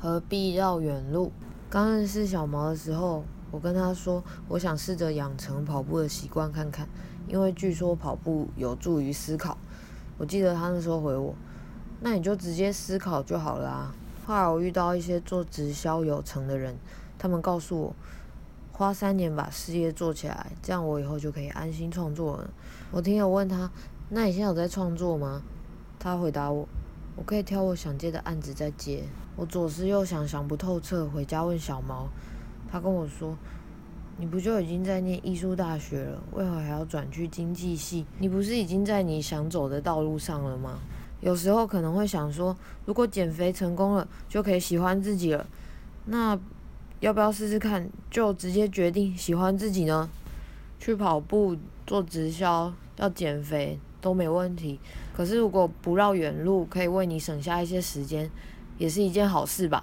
何必绕远路？刚认识小毛的时候，我跟他说，我想试着养成跑步的习惯看看，因为据说跑步有助于思考。我记得他那时候回我，那你就直接思考就好了啊。后来我遇到一些做直销有成的人，他们告诉我，花三年把事业做起来，这样我以后就可以安心创作了。我听友问他，那你现在有在创作吗？他回答我，我可以挑我想接的案子再接。我左思右想，想不透彻，回家问小毛，他跟我说：“你不就已经在念艺术大学了，为何还要转去经济系？你不是已经在你想走的道路上了吗？”有时候可能会想说，如果减肥成功了，就可以喜欢自己了，那要不要试试看？就直接决定喜欢自己呢？去跑步、做直销、要减肥都没问题。可是如果不绕远路，可以为你省下一些时间。也是一件好事吧。